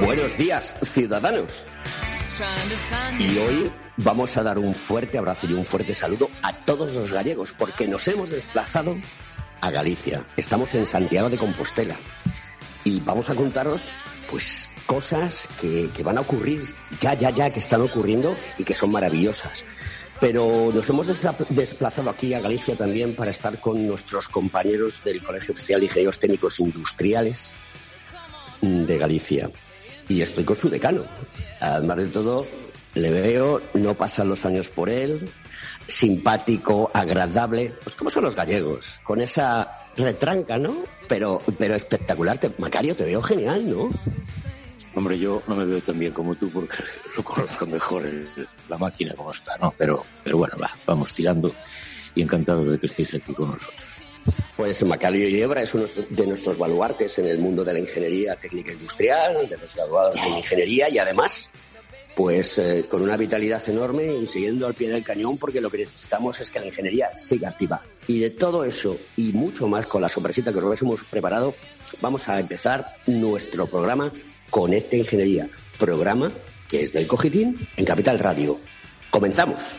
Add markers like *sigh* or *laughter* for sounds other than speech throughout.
Buenos días, ciudadanos. Y hoy vamos a dar un fuerte abrazo y un fuerte saludo a todos los gallegos, porque nos hemos desplazado a Galicia. Estamos en Santiago de Compostela. Y vamos a contaros, pues, cosas que, que van a ocurrir ya, ya, ya, que están ocurriendo y que son maravillosas. Pero nos hemos desplazado aquí a Galicia también para estar con nuestros compañeros del Colegio Oficial de Ingenieros Técnicos Industriales de Galicia. Y estoy con su decano. Además de todo, le veo, no pasan los años por él, simpático, agradable, pues como son los gallegos, con esa retranca, ¿no? Pero, pero espectacular. Te- Macario, te veo genial, ¿no? Hombre, yo no me veo tan bien como tú porque *laughs* lo conozco mejor el- la máquina como está, ¿no? Pero, pero bueno, va, vamos tirando y encantado de que estéis aquí con nosotros. Pues Macario Yebra es uno de nuestros baluartes en el mundo de la ingeniería técnica industrial, de los graduados en ingeniería y además, pues eh, con una vitalidad enorme y siguiendo al pie del cañón porque lo que necesitamos es que la ingeniería siga activa. Y de todo eso y mucho más con la sorpresita que os hemos preparado, vamos a empezar nuestro programa Conecta Ingeniería, programa que es del Cogitín en Capital Radio. Comenzamos.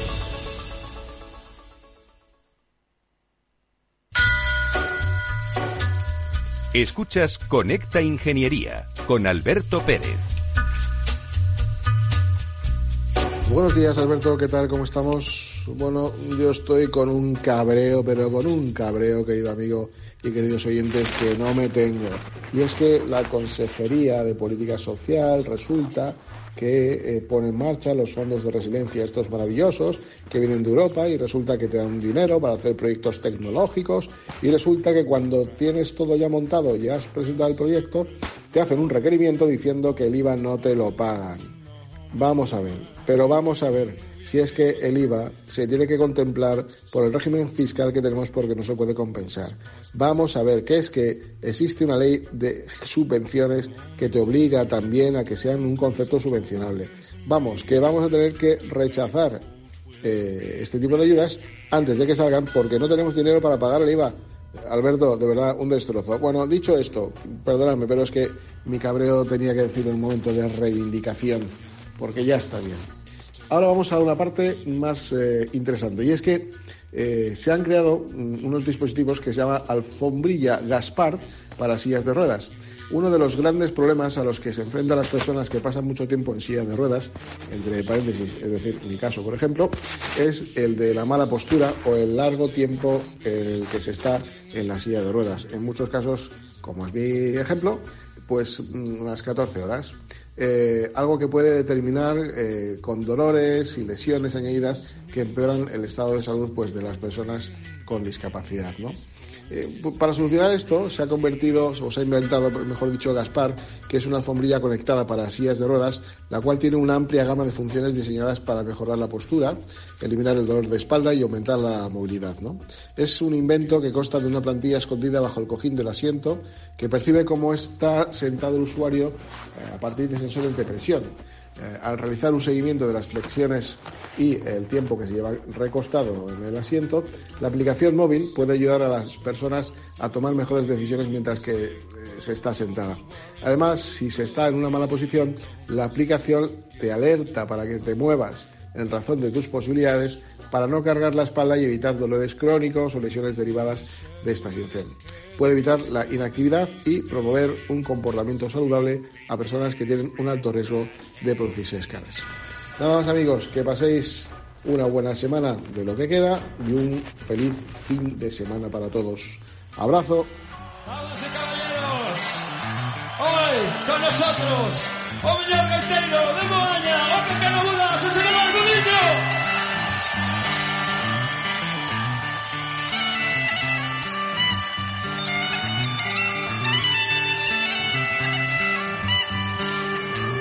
Escuchas Conecta Ingeniería con Alberto Pérez. Buenos días, Alberto, ¿qué tal? ¿Cómo estamos? Bueno, yo estoy con un cabreo, pero con un cabreo, querido amigo y queridos oyentes, que no me tengo. Y es que la Consejería de Política Social resulta que eh, pone en marcha los fondos de resiliencia estos maravillosos que vienen de Europa y resulta que te dan dinero para hacer proyectos tecnológicos y resulta que cuando tienes todo ya montado y has presentado el proyecto, te hacen un requerimiento diciendo que el IVA no te lo pagan. Vamos a ver, pero vamos a ver si es que el IVA se tiene que contemplar por el régimen fiscal que tenemos porque no se puede compensar. Vamos a ver que es que existe una ley de subvenciones que te obliga también a que sean un concepto subvencionable. Vamos, que vamos a tener que rechazar eh, este tipo de ayudas antes de que salgan porque no tenemos dinero para pagar el IVA. Alberto, de verdad, un destrozo. Bueno, dicho esto, perdonadme, pero es que mi cabreo tenía que decir en un momento de reivindicación, porque ya está bien. Ahora vamos a una parte más eh, interesante, y es que eh, se han creado mm, unos dispositivos que se llama alfombrilla Gaspard para sillas de ruedas. Uno de los grandes problemas a los que se enfrentan las personas que pasan mucho tiempo en sillas de ruedas, entre paréntesis, es decir, mi caso, por ejemplo, es el de la mala postura o el largo tiempo en el que se está en la silla de ruedas. En muchos casos, como es mi ejemplo, pues mm, unas 14 horas. Eh, algo que puede determinar eh, con dolores y lesiones añadidas que empeoran el estado de salud pues, de las personas con discapacidad. ¿no? Eh, para solucionar esto se ha convertido, o se ha inventado, mejor dicho, Gaspar, que es una alfombrilla conectada para sillas de ruedas, la cual tiene una amplia gama de funciones diseñadas para mejorar la postura, eliminar el dolor de espalda y aumentar la movilidad. Es un invento que consta de una plantilla escondida bajo el cojín del asiento que percibe cómo está sentado el usuario eh, a partir de sensores de presión. Eh, al realizar un seguimiento de las flexiones y el tiempo que se lleva recostado en el asiento, la aplicación móvil puede ayudar a las personas a tomar mejores decisiones mientras que eh, se está sentada. Además, si se está en una mala posición, la aplicación te alerta para que te muevas en razón de tus posibilidades para no cargar la espalda y evitar dolores crónicos o lesiones derivadas de esta situación puede evitar la inactividad y promover un comportamiento saludable a personas que tienen un alto riesgo de producirse escalas. Nada más amigos, que paséis una buena semana de lo que queda y un feliz fin de semana para todos. Abrazo. Hoy con nosotros,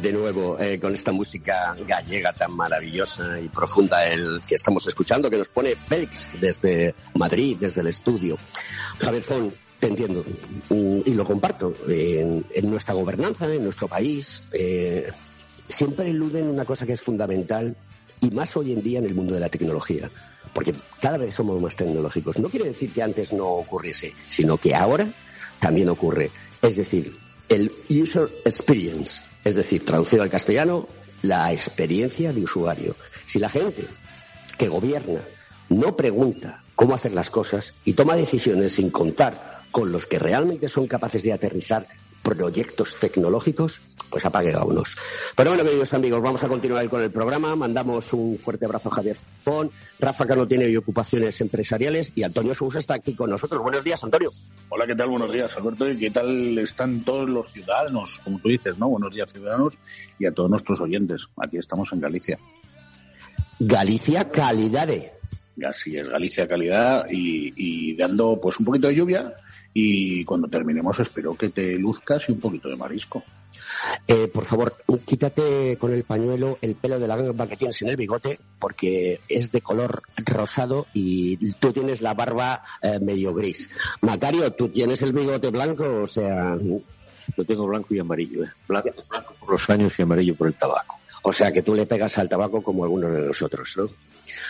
De nuevo eh, con esta música gallega tan maravillosa y profunda el que estamos escuchando, que nos pone Félix desde Madrid, desde el estudio. Javier Fon, te entiendo mm, y lo comparto. En, nuestra gobernanza, en nuestro país, eh, siempre eluden una cosa que es fundamental y más hoy en día en el mundo de la tecnología. Porque cada vez somos más tecnológicos. No quiere decir que antes no ocurriese, sino que ahora también ocurre. Es decir, el user experience, es decir, traducido al castellano, la experiencia de usuario. Si la gente que gobierna no pregunta cómo hacer las cosas y toma decisiones sin contar con los que realmente son capaces de aterrizar proyectos tecnológicos, pues apague a unos. Pero bueno, queridos amigos, vamos a continuar con el programa. Mandamos un fuerte abrazo a Javier Fon, Rafa que no tiene hoy ocupaciones empresariales y Antonio Sousa está aquí con nosotros. Buenos días, Antonio. Hola, ¿qué tal? Buenos días, Alberto. ¿Y qué tal están todos los ciudadanos, como tú dices, ¿no? Buenos días, ciudadanos, y a todos nuestros oyentes. Aquí estamos en Galicia. Galicia calidad. Así es, Galicia calidad y, y dando pues un poquito de lluvia y cuando terminemos espero que te luzcas y un poquito de marisco. Eh, por favor, quítate con el pañuelo el pelo de la gamba que tienes en el bigote, porque es de color rosado y tú tienes la barba eh, medio gris. Macario, tú tienes el bigote blanco, o sea... Lo tengo blanco y amarillo, ¿eh? blanco, por los años y amarillo por el tabaco. O sea que tú le pegas al tabaco como algunos de nosotros, ¿no?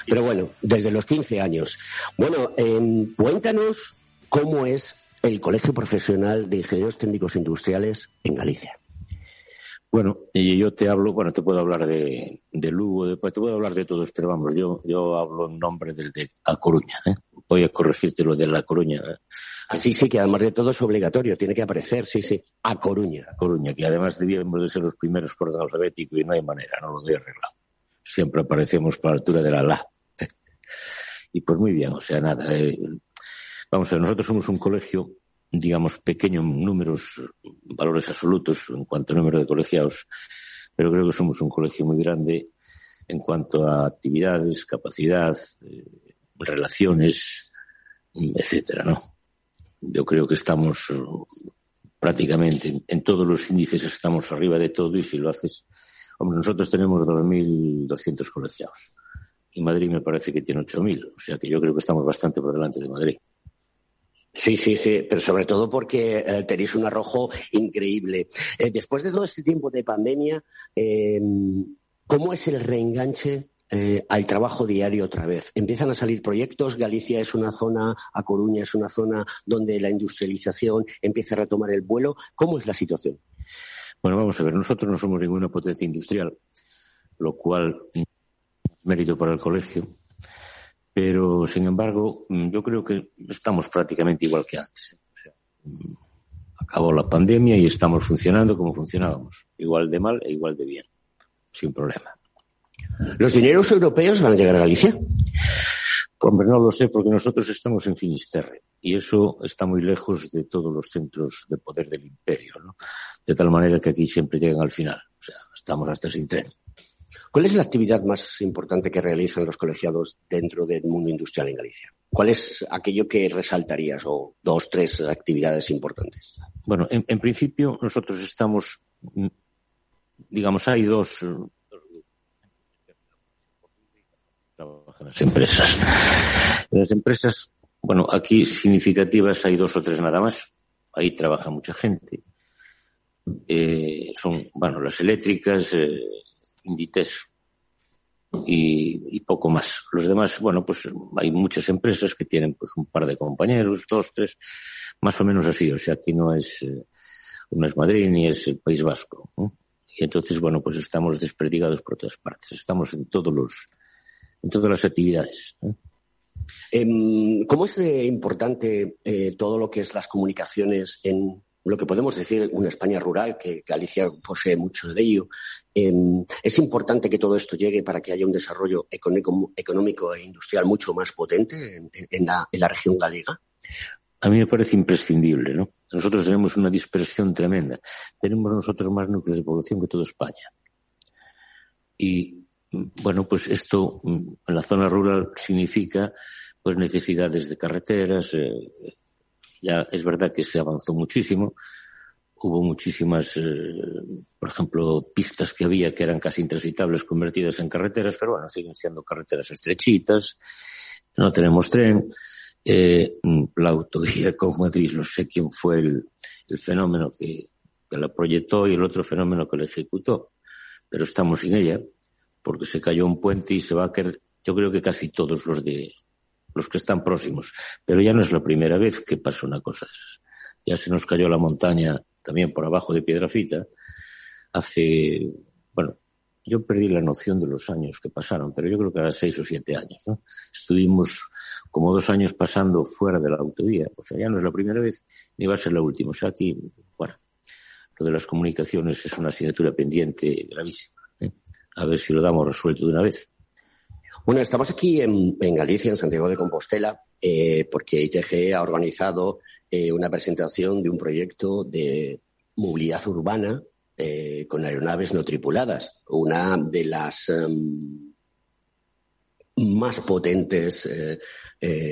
Pero bueno, desde los 15 años. Bueno, em, cuéntanos cómo es el Colegio Profesional de Ingenieros Técnicos Industriales en Galicia. Bueno, y yo te hablo, bueno, te puedo hablar de, de Lugo, después te puedo hablar de todos, pero vamos, yo, yo hablo en nombre del de A Coruña, ¿eh? Voy a corregirte lo de La Coruña. ¿eh? Sí, sí, que además de todo es obligatorio, tiene que aparecer, sí, sí, A Coruña. A Coruña, que además debíamos de ser los primeros por orden alfabético y no hay manera, no lo doy arreglado. Siempre aparecemos por la altura de la La. *laughs* Y pues muy bien, o sea, nada. Eh, vamos a ver, nosotros somos un colegio digamos, pequeños números, valores absolutos en cuanto a número de colegiados, pero creo que somos un colegio muy grande en cuanto a actividades, capacidad, eh, relaciones, etcétera, ¿no? Yo creo que estamos prácticamente en, todos los índices estamos arriba de todo y si lo haces, hombre, nosotros tenemos 2.200 colegiados y Madrid me parece que tiene 8.000, o sea que yo creo que estamos bastante por delante de Madrid. Sí, sí, sí, pero sobre todo porque eh, tenéis un arrojo increíble. Eh, después de todo este tiempo de pandemia, eh, ¿cómo es el reenganche al trabajo diario otra vez? Empiezan a salir proyectos, Galicia es una zona, A Coruña es una zona donde la industrialización empieza a retomar el vuelo. ¿Cómo es la situación? Bueno, vamos a ver, nosotros no somos ninguna potencia industrial, lo cual mérito para el colegio pero, sin embargo, mm, yo creo que estamos prácticamente igual que antes. ¿eh? Mm, acabó la pandemia y estamos funcionando como funcionábamos, igual de mal e igual de bien, sin problema. ¿Los dineros europeos van a llegar a Galicia? Hombre, no lo sé, porque nosotros estamos en Finisterre y eso está muy lejos de todos los centros de poder del imperio, ¿no? De tal manera que aquí siempre llegan al final. O sea, estamos hasta sin tren. ¿Cuál es la actividad más importante que realizan los colegiados dentro del mundo industrial en Galicia? ¿Cuál es aquello que resaltarías o dos, tres actividades importantes? Bueno, en, principio nosotros estamos, mm, digamos, hay dos, trabajan las empresas. Las empresas, bueno, aquí significativas hay dos o tres nada más. Ahí trabaja mucha gente. Eh, son, bueno, las eléctricas, eh, Inditex y, poco más. Los demás, bueno, pues hay muchas empresas que tienen pues un par de compañeros, dos, tres, más o menos así. O sea, aquí no es, eh, no es Madrid ni es el País Vasco. Y entonces, bueno, pues estamos desperdigados por todas partes. Estamos en todos los, en todas las actividades. Em, ¿Cómo es importante eh, todo lo que es las comunicaciones en lo que podemos decir una España rural, que Galicia posee mucho de ello. Em, es importante que todo esto llegue para que haya un desarrollo económico, e industrial mucho más potente en, la, región galega. A mí me parece imprescindible, ¿no? Nosotros tenemos una dispersión tremenda. Tenemos nosotros más núcleos de población que toda España. Y, bueno, pues esto en la zona rural significa pues necesidades de carreteras, eh, ya es verdad que se avanzó muchísimo. Hubo muchísimas, eh, por ejemplo, pistas que había que eran casi intransitables convertidas en carreteras, pero bueno, siguen siendo carreteras estrechitas. No tenemos tren. Eh, la autovía *laughs* con Madrid, no sé quién fue el, fenómeno que, que la proyectó y el otro fenómeno que la ejecutó, pero estamos sin ella porque se cayó un puente y se va a caer, yo creo que casi todos los de los que están próximos. Pero ya no es la primera vez que pasa una cosa. Ya se nos cayó la montaña también por abajo de Piedrafita hace, bueno, yo perdí la noción de los años que pasaron, pero yo creo que era seis o siete años, ¿no? Estuvimos como dos años pasando fuera de la autovía. O sea, ya no es la primera vez ni va a ser la última. O sea, aquí, bueno, lo de las comunicaciones es una asignatura pendiente gravísima. ¿eh? A ver si lo damos resuelto de una vez. Bueno, estamos aquí en, Galicia, en Santiago de Compostela, eh, porque ITG ha organizado eh, una presentación de un proyecto de movilidad urbana eh, con aeronaves no tripuladas, una de las em, más potentes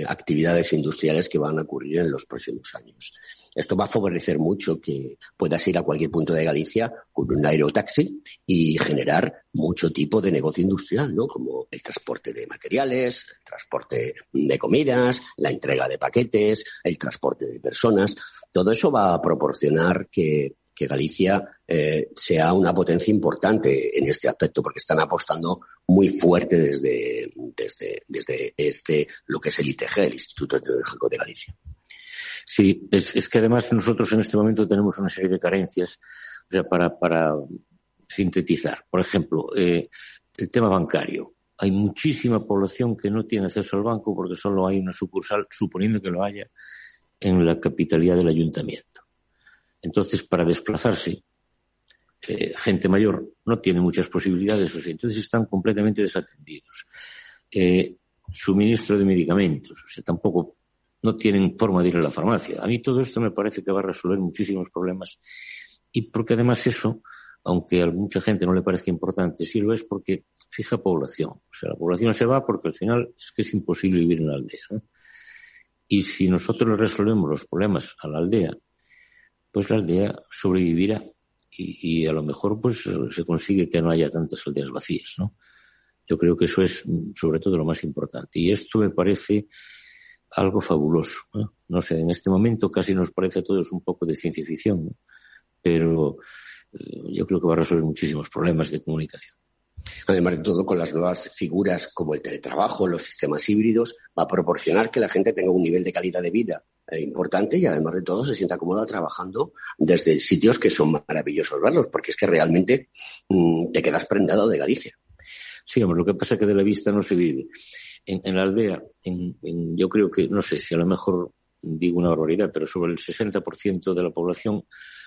actividades industriales que van a ocurrir en los próximos años. Esto va a favorecer mucho que puedas ir a cualquier punto de Galicia con un aerotaxi y generar mucho tipo de negocio industrial, ¿no? Como el transporte de materiales, el transporte de comidas, la entrega de paquetes, el transporte de personas. Todo eso va a proporcionar que, Galicia eh, sea una potencia importante en este aspecto, porque están apostando muy fuerte desde, desde, desde este, lo que es el ITG, el Instituto Tecnológico de Galicia. Sí, es, que además nosotros en este momento tenemos una serie de carencias, o sea, para, para sintetizar. Por ejemplo, eh, el tema bancario. Hay muchísima población que no tiene acceso al banco porque solo hay una sucursal, suponiendo que lo haya, en la capitalidad del ayuntamiento. Entonces, para desplazarse, eh, gente mayor no tiene muchas posibilidades, o sea, entonces están completamente desatendidos. Eh, suministro de medicamentos, o sea, tampoco no tienen forma de ir a la farmacia. A mí todo esto me parece que va a resolver muchísimos problemas y porque además eso, aunque a mucha gente no le parece importante, sí lo es porque fija población. O sea, la población se va porque al final es que es imposible vivir en la aldea. Y si nosotros resolvemos los problemas a la aldea, pues la aldea sobrevivirá y, y, a lo mejor pues se consigue que no haya tantas aldeas vacías, ¿no? Yo creo que eso es sobre todo lo más importante. Y esto me parece algo fabuloso. ¿no? sé, en este momento casi nos parece a todos un poco de ciencia ficción, pero eh, yo creo que va a resolver muchísimos problemas de comunicación. Además de todo, con las nuevas figuras como el teletrabajo, los sistemas híbridos, va a proporcionar que la gente tenga un nivel de calidad de vida eh, importante y además de todo se sienta cómoda trabajando desde sitios que son maravillosos verlos, porque es que realmente mm, te quedas prendado de Galicia. Sí, hombre, lo que pasa es que de la vista no se vive. En, la aldea, yo creo que, no sé si a lo mejor digo una barbaridad, pero sobre el 60% de la población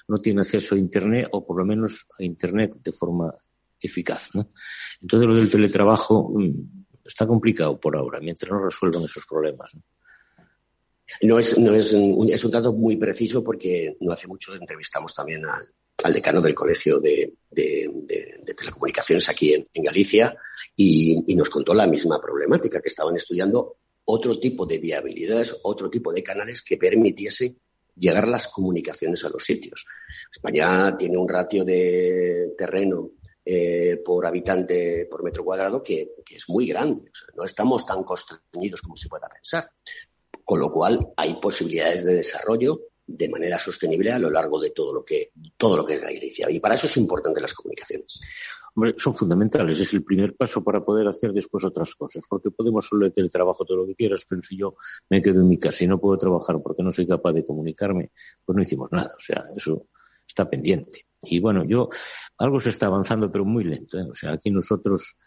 no tiene acceso a Internet o por lo menos a Internet de forma eficaz. ¿no? Entonces lo del teletrabajo mm, está complicado por ahora, mientras no resuelvan esos problemas. ¿no? es, no es, es un dato muy preciso porque no hace mucho entrevistamos también al, al decano del Colegio de, Telecomunicaciones aquí en, Galicia y, nos contó la misma problemática, que estaban estudiando otro tipo de viabilidades, otro tipo de canales que permitiese llegar las comunicaciones a los sitios. España tiene un ratio de terreno eh, por habitante por metro cuadrado que, es muy grande. no estamos tan constreñidos como se pueda pensar. Con lo cual hay posibilidades de desarrollo de manera sostenible a lo largo de todo lo que, todo lo que es Galicia. Y para eso es importante las comunicaciones. Hombre, son fundamentales. Es el primer paso para poder hacer después otras cosas. Porque podemos solo el trabajo todo lo que quieras, pero si yo me quedo en mi casa y no puedo trabajar porque no soy capaz de comunicarme, pues no hicimos nada. O sea, eso está pendiente. Y bueno, yo, algo se está avanzando, pero muy lento. ¿eh? O sea, aquí nosotros,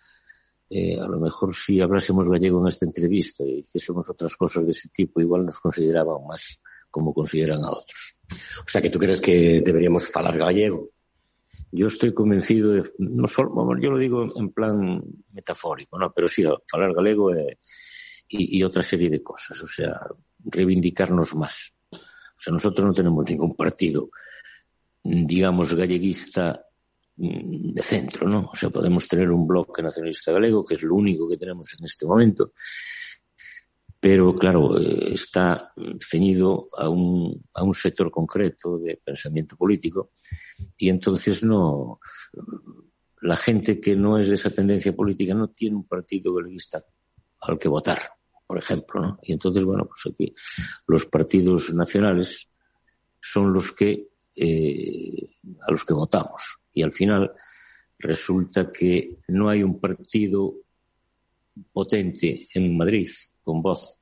eh, a lo mejor si hablásemos gallego en esta entrevista y hiciésemos otras cosas de ese tipo, igual nos consideraban más como consideran a otros. O sea, que tú crees que deberíamos falar gallego. Yo estoy convencido de, no solo, yo lo digo en plan metafórico, ¿no? Pero sí, falar galego eh, y, y otra serie de cosas, o sea, reivindicarnos más. O sea, nosotros no tenemos ningún partido, digamos, galleguista mm, de centro, ¿no? O sea, podemos tener un bloque nacionalista galego, que es lo único que tenemos en este momento, pero claro, eh, está ceñido a un, a un sector concreto de pensamiento político y entonces no, la gente que no es de esa tendencia política no tiene un partido galeguista al que votar, por ejemplo, ¿no? Y entonces, bueno, pues aquí los partidos nacionales son los que, eh, a los que votamos. Y al final resulta que no hay un partido potente en Madrid con voz,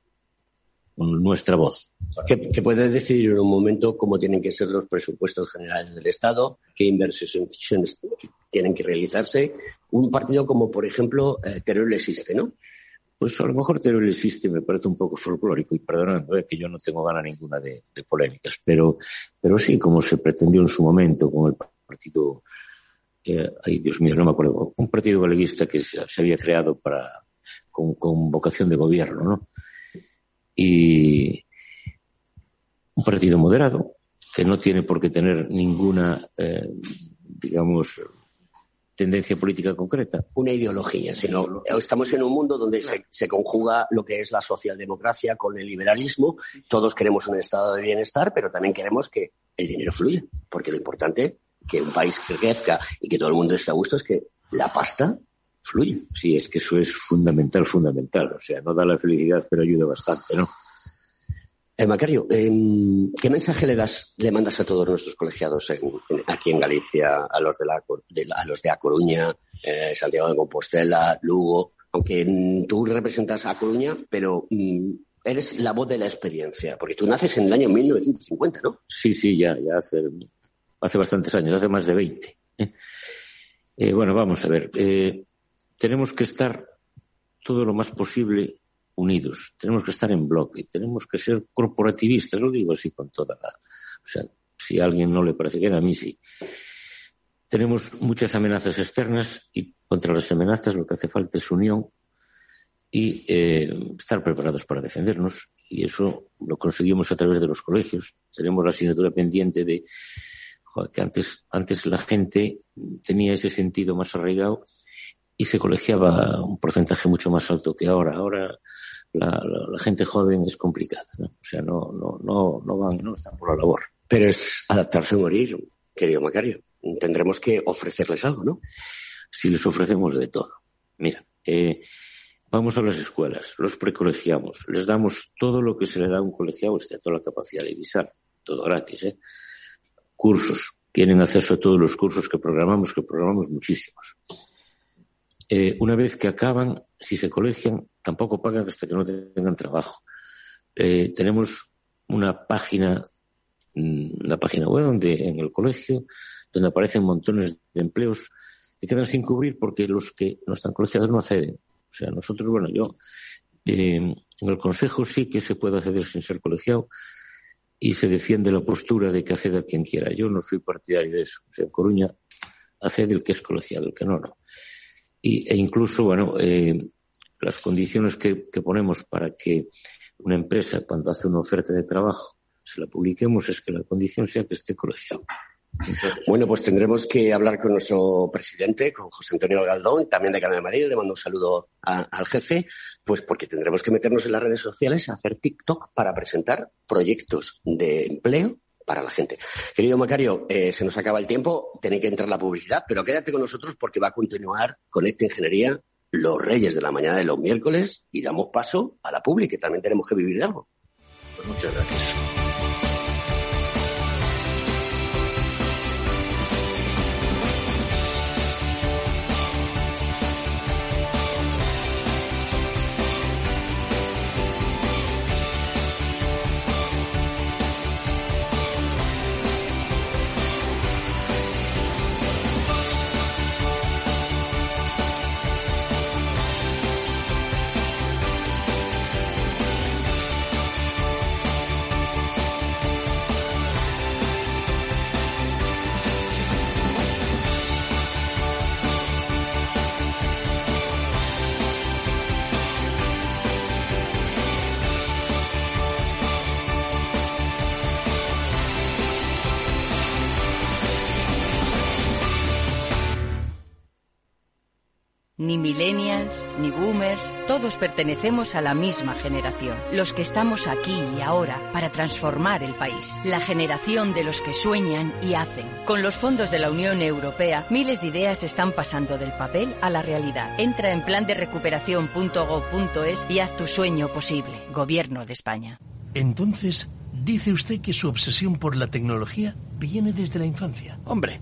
con nuestra voz. Que, puede decidir en un momento cómo tienen que ser los presupuestos generales del Estado, qué inversiones tienen que realizarse. Un partido como, por ejemplo, eh, Teruel existe, ¿no? Pues a lo mejor Teruel existe, me parece un poco folclórico y perdonando eh, que yo no tengo gana ninguna de, polémicas, pero, pero sí, como se pretendió en su momento con el partido, eh, ay Dios mío, no me acuerdo, un partido galeguista que se, se había creado para con, vocación de gobierno, ¿no? Y un partido moderado que no tiene por qué tener ninguna, eh, digamos, tendencia política concreta. Una ideología, sino estamos en un mundo donde se, se, conjuga lo que es la socialdemocracia con el liberalismo. Todos queremos un estado de bienestar, pero también queremos que el dinero fluya, porque lo importante que un país crezca y que todo el mundo esté a gusto es que la pasta fluye. Sí, es que eso es fundamental, fundamental. O sea, no da la felicidad, pero ayuda bastante, ¿no? Eh, Macario, em, ¿qué mensaje le das, le mandas a todos nuestros colegiados aquí en Galicia, a los de la, a los de A Coruña, eh, Santiago de Compostela, Lugo? Aunque mm, tú representas a Coruña, pero mm, eres la voz de la experiencia, porque tú naces en el año 1950, ¿no? Sí, sí, ya, ya hace, hace bastantes años, hace más de 20. Eh, bueno, vamos a ver. Tenemos que estar todo lo más posible unidos, tenemos que estar en bloque, tenemos que ser corporativistas, lo digo así con toda la... O sea, si alguien no le parece que a mí sí. Tenemos muchas amenazas externas y contra las amenazas lo que hace falta es unión y eh, estar preparados para defendernos. Y eso lo conseguimos a través de los colegios. Tenemos la asignatura pendiente de que antes, antes la gente tenía ese sentido más arraigado y se colegiaba un porcentaje mucho más alto que ahora. Ahora la, gente joven es complicada, ¿no? O sea, no, no, no, no van, no están por la labor. Pero es adaptarse a morir, querido Macario. Tendremos que ofrecerles algo, ¿no? Si les ofrecemos de todo. Mira, eh, Vamos a las escuelas, los precolegiamos, les damos todo lo que se le da a un colegiado, excepto la capacidad de visar, todo gratis, ¿eh? Cursos, tienen acceso a todos los cursos que programamos, que programamos muchísimos. Eh, una vez que acaban, si se colegian, tampoco pagan hasta que no tengan trabajo. Eh, tenemos una página, mm, una página web donde en el colegio, donde aparecen montones de empleos que quedan sin cubrir porque los que no están colegiados no acceden. O sea, nosotros, bueno, yo eh, en el Consejo sí que se puede acceder sin ser colegiado y se defiende la postura de que acceda quien quiera. Yo no soy partidario de eso. O sea, en Coruña accede el que es colegiado, el que no, no. Y, e incluso, bueno, eh, las condiciones que, que ponemos para que una empresa, cuando hace una oferta de trabajo, se la publiquemos, es que la condición sea que esté colegiado. Bueno, pues tendremos que hablar con nuestro presidente, con José Antonio Galdón, también de Canadá de Madrid. Le mando un saludo al jefe, pues porque tendremos que meternos en las redes sociales a hacer TikTok para presentar proyectos de empleo para la gente. Querido Macario, eh, se nos acaba el tiempo, tiene que entrar la publicidad, pero quédate con nosotros porque va a continuar Conecta Ingeniería, los reyes de la mañana de los miércoles y damos paso a la pública, que también tenemos que vivir de algo. Pues muchas gracias. Ni millennials, ni boomers, todos pertenecemos a la misma generación, los que estamos aquí y ahora para transformar el país, la generación de los que sueñan y hacen. Con los fondos de la Unión Europea, miles de ideas están pasando del papel a la realidad. Entra en plan de recuperación.gov.es y haz tu sueño posible. Gobierno de España. Entonces, dice usted que su obsesión por la tecnología viene desde la infancia. Hombre,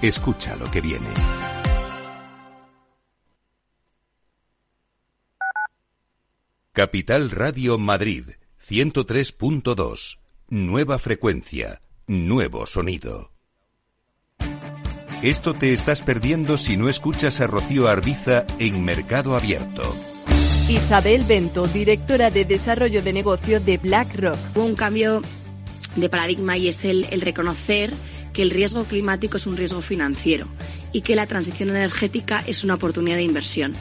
Escucha lo que viene. Capital Radio Madrid, 103.2. Nueva frecuencia, nuevo sonido. Esto te estás perdiendo si no escuchas a Rocío Arbiza en Mercado Abierto. Isabel Bento, directora de Desarrollo de Negocio de BlackRock. Un cambio de paradigma y es el, el reconocer que el riesgo climático es un riesgo financiero y que la transición energética es una oportunidad de inversión.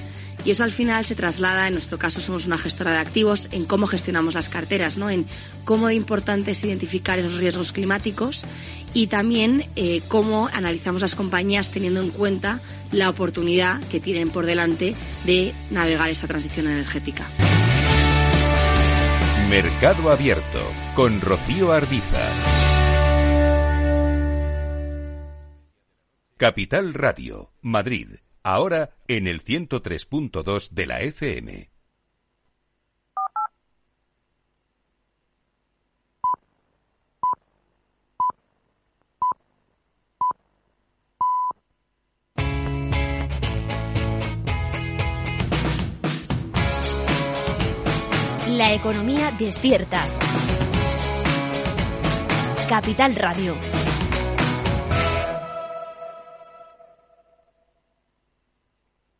Y eso al final se traslada, en nuestro caso somos una gestora de activos, en cómo gestionamos las carteras, ¿no? en cómo importante es identificar esos riesgos climáticos y también eh, cómo analizamos las compañías teniendo en cuenta la oportunidad que tienen por delante de navegar esta transición energética. Mercado Abierto con Rocío Ardiza. Capital Radio, Madrid, ahora en el 103.2 de la FM. La economía despierta. Capital Radio.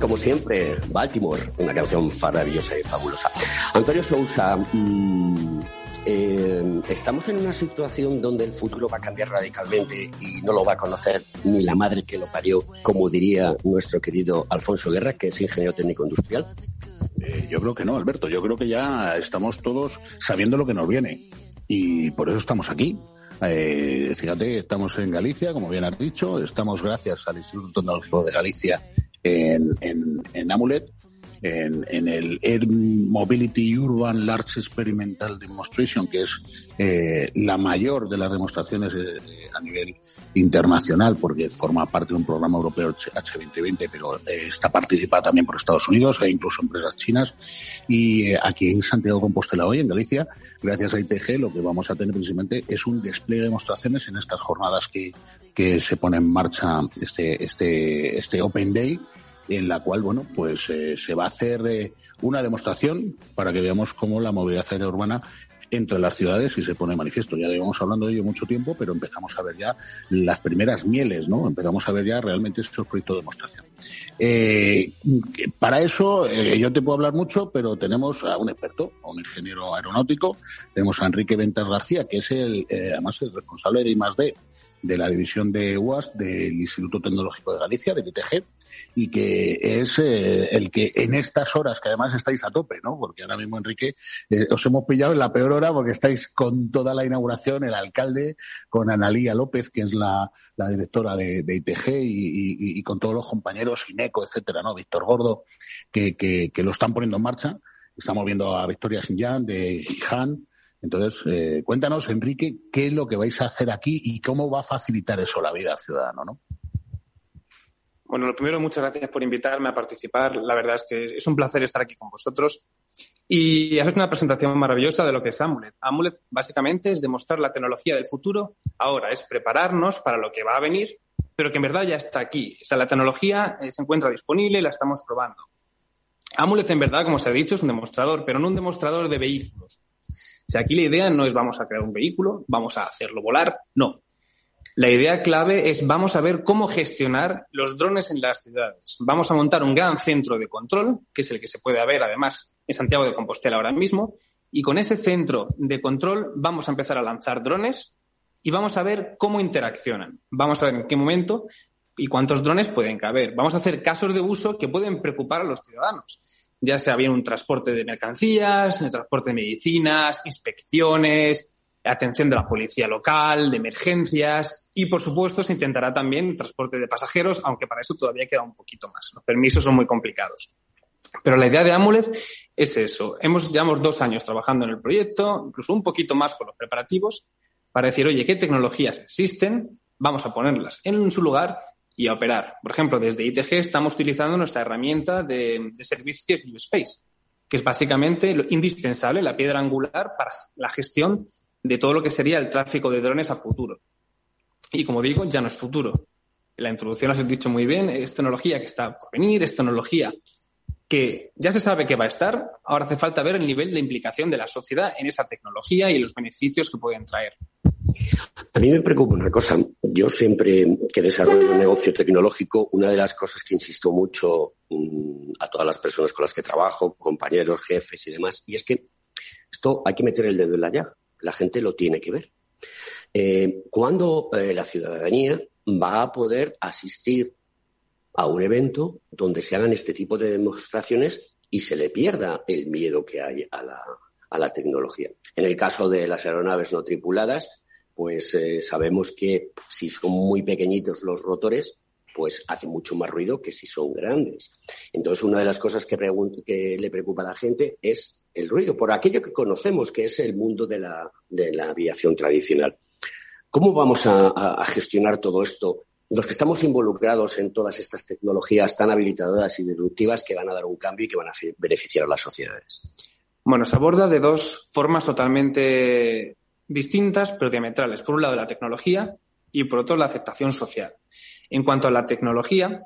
como siempre, Baltimore, una canción maravillosa y fabulosa. Antonio Sousa, mm, eh, estamos en una situación donde el futuro va a cambiar radicalmente y no lo va a conocer ni la madre que lo parió, como diría nuestro querido Alfonso Guerra, que es ingeniero técnico industrial. Eh, yo creo que no, Alberto. Yo creo que ya estamos todos sabiendo lo que nos viene. Y por eso estamos aquí. Eh, fíjate, estamos en Galicia, como bien has dicho. Estamos gracias al Instituto Tecnológico de Galicia en, en, en Amulet en, el Air Mobility Urban Large Experimental Demonstration, que es eh, la mayor de las demostraciones eh, a nivel internacional, porque forma parte de un programa europeo H2020, pero eh, está participada también por Estados Unidos e incluso empresas chinas. Y aquí en Santiago Compostela hoy, en Galicia, gracias a ITG, lo que vamos a tener precisamente es un despliegue de demostraciones en estas jornadas que, que se pone en marcha este, este, este Open Day en la cual, bueno, pues eh, se va a hacer eh, una demostración para que veamos cómo la movilidad aérea urbana entre las ciudades y se pone manifiesto. Ya llevamos hablando de ello mucho tiempo, pero empezamos a ver ya las primeras mieles, ¿no? Empezamos a ver ya realmente esos proyectos de demostración. Eh, para eso yo te puedo hablar mucho, pero tenemos a un experto, a un ingeniero aeronáutico, tenemos a Enrique Ventas García, que es el, además el responsable de I+.D de la división de UAS del Instituto Tecnológico de Galicia, de ITG, y que es eh, el que en estas horas, que además estáis a tope, ¿no? Porque ahora mismo, Enrique, eh, os hemos pillado en la peor hora porque estáis con toda la inauguración, el alcalde, con Analía López, que es la, directora de, ITG, y, con todos los compañeros, INECO, etcétera, ¿no? Víctor Gordo, que lo están poniendo en marcha. Estamos viendo a Victoria Sinjan de Giján, entonces, eh, cuéntanos, Enrique, qué es lo que vais a hacer aquí y cómo va a facilitar eso la vida al ciudadano, ¿no? Bueno, lo primero, muchas gracias por invitarme a participar. La verdad es que es un placer estar aquí con vosotros y hacer una presentación maravillosa de lo que es Amulet. Amulet básicamente es demostrar la tecnología del futuro. Ahora es prepararnos para lo que va a venir, pero que en verdad ya está aquí. O sea, la tecnología eh, se encuentra disponible y la estamos probando. Amulet, en verdad, como se ha dicho, es un demostrador, pero no un demostrador de vehículos. O sea, aquí la idea no es vamos a crear un vehículo, vamos a hacerlo volar, no. La idea clave es vamos a ver cómo gestionar los drones en las ciudades. Vamos a montar un gran centro de control, que es el que se puede ver además en Santiago de Compostela ahora mismo, y con ese centro de control vamos a empezar a lanzar drones y vamos a ver cómo interaccionan. Vamos a ver en qué momento y cuántos drones pueden caber. Vamos a hacer casos de uso que pueden preocupar a los ciudadanos ya sea bien un transporte de mercancías, un transporte de medicinas, inspecciones, atención de la policía local, de emergencias y, por supuesto, se intentará también transporte de pasajeros, aunque para eso todavía queda un poquito más. Los permisos son muy complicados. Pero la idea de Amulet es eso. Hemos, llevamos dos años trabajando en el proyecto, incluso un poquito más con los preparativos, para decir, oye, ¿qué tecnologías existen? Vamos a ponerlas en su lugar y a operar. Por ejemplo, desde ITG estamos utilizando nuestra herramienta de, servicios U-Space, que es básicamente lo indispensable, la piedra angular para la gestión de todo lo que sería el tráfico de drones a futuro. Y como digo, ya no es futuro. La introducción lo has dicho muy bien, es tecnología que está por venir, es tecnología que ya se sabe que va a estar, ahora hace falta ver el nivel de implicación de la sociedad en esa tecnología y los beneficios que pueden traer. A mí me preocupa una cosa. Yo siempre que desarrollo un negocio tecnológico, una de las cosas que insisto mucho mm, a todas las personas con las que trabajo, compañeros, jefes y demás, y es que esto hay que meter el dedo en la llaga. La gente lo tiene que ver. Eh, ¿Cuándo eh, la ciudadanía va a poder asistir a un evento donde se hagan este tipo de demostraciones y se le pierda el miedo que hay a la, a la tecnología. En el caso de las aeronaves no tripuladas, pues eh, sabemos que si son muy pequeñitos los rotores, pues hace mucho más ruido que si son grandes. Entonces, una de las cosas que, que le preocupa a la gente es el ruido, por aquello que conocemos, que es el mundo de la, de la aviación tradicional. ¿Cómo vamos a, gestionar todo esto? Los que estamos involucrados en todas estas tecnologías tan habilitadoras y disruptivas que van a dar un cambio y que van a beneficiar a las sociedades. Bueno, se aborda de dos formas totalmente distintas, pero diametrales. Por un lado, la tecnología y por otro, la aceptación social. En cuanto a la tecnología,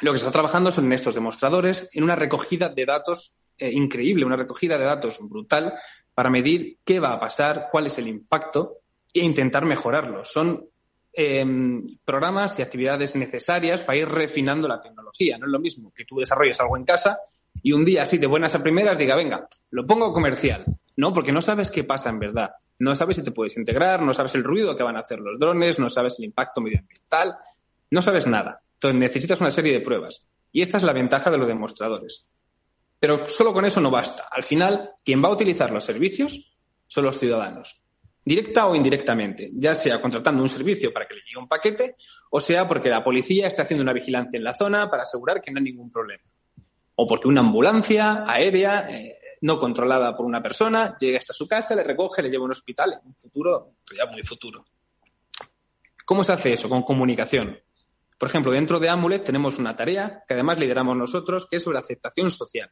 lo que se está trabajando son en estos demostradores, en una recogida de datos eh, increíble, una recogida de datos brutal para medir qué va a pasar, cuál es el impacto e intentar mejorarlo. Son em, programas y actividades necesarias para ir refinando la tecnología. No es lo mismo que tú desarrolles algo en casa y un día así de buenas a primeras diga, venga, lo pongo comercial. No, porque no sabes qué pasa en verdad. No sabes si te puedes integrar, no sabes el ruido que van a hacer los drones, no sabes el impacto medioambiental, no sabes nada. Entonces necesitas una serie de pruebas. Y esta es la ventaja de los demostradores. Pero solo con eso no basta. Al final, quien va a utilizar los servicios son los ciudadanos. Directa o indirectamente, ya sea contratando un servicio para que le llegue un paquete, o sea porque la policía está haciendo una vigilancia en la zona para asegurar que no hay ningún problema. O porque una ambulancia aérea eh, no controlada por una persona llega hasta su casa, le recoge, le lleva a un hospital en un futuro, ya muy futuro. ¿Cómo se hace eso? Con comunicación. Por ejemplo, dentro de Amulet tenemos una tarea que además lideramos nosotros, que es sobre aceptación social.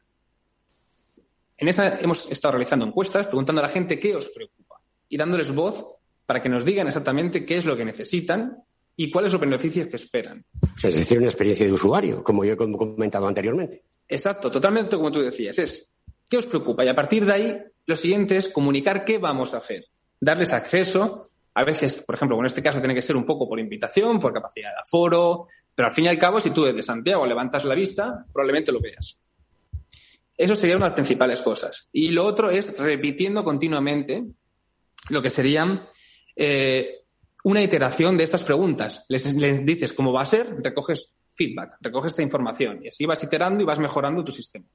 En esa hemos estado realizando encuestas preguntando a la gente qué os preocupa y dándoles voz para que nos digan exactamente qué es lo que necesitan y cuáles son los beneficios que esperan. es decir, una experiencia de usuario, como yo he comentado anteriormente. Exacto, totalmente como tú decías. Es qué os preocupa y a partir de ahí lo siguiente es comunicar qué vamos a hacer, darles acceso a veces, por ejemplo, en este caso tiene que ser un poco por invitación, por capacidad de aforo, pero al fin y al cabo, si tú desde Santiago levantas la vista, probablemente lo veas. Eso sería una de las principales cosas. Y lo otro es repitiendo continuamente lo que serían eh, una iteración de estas preguntas. Les, dices cómo va a ser, recoges feedback, recoges esta información y así vas iterando y vas mejorando tu sistema.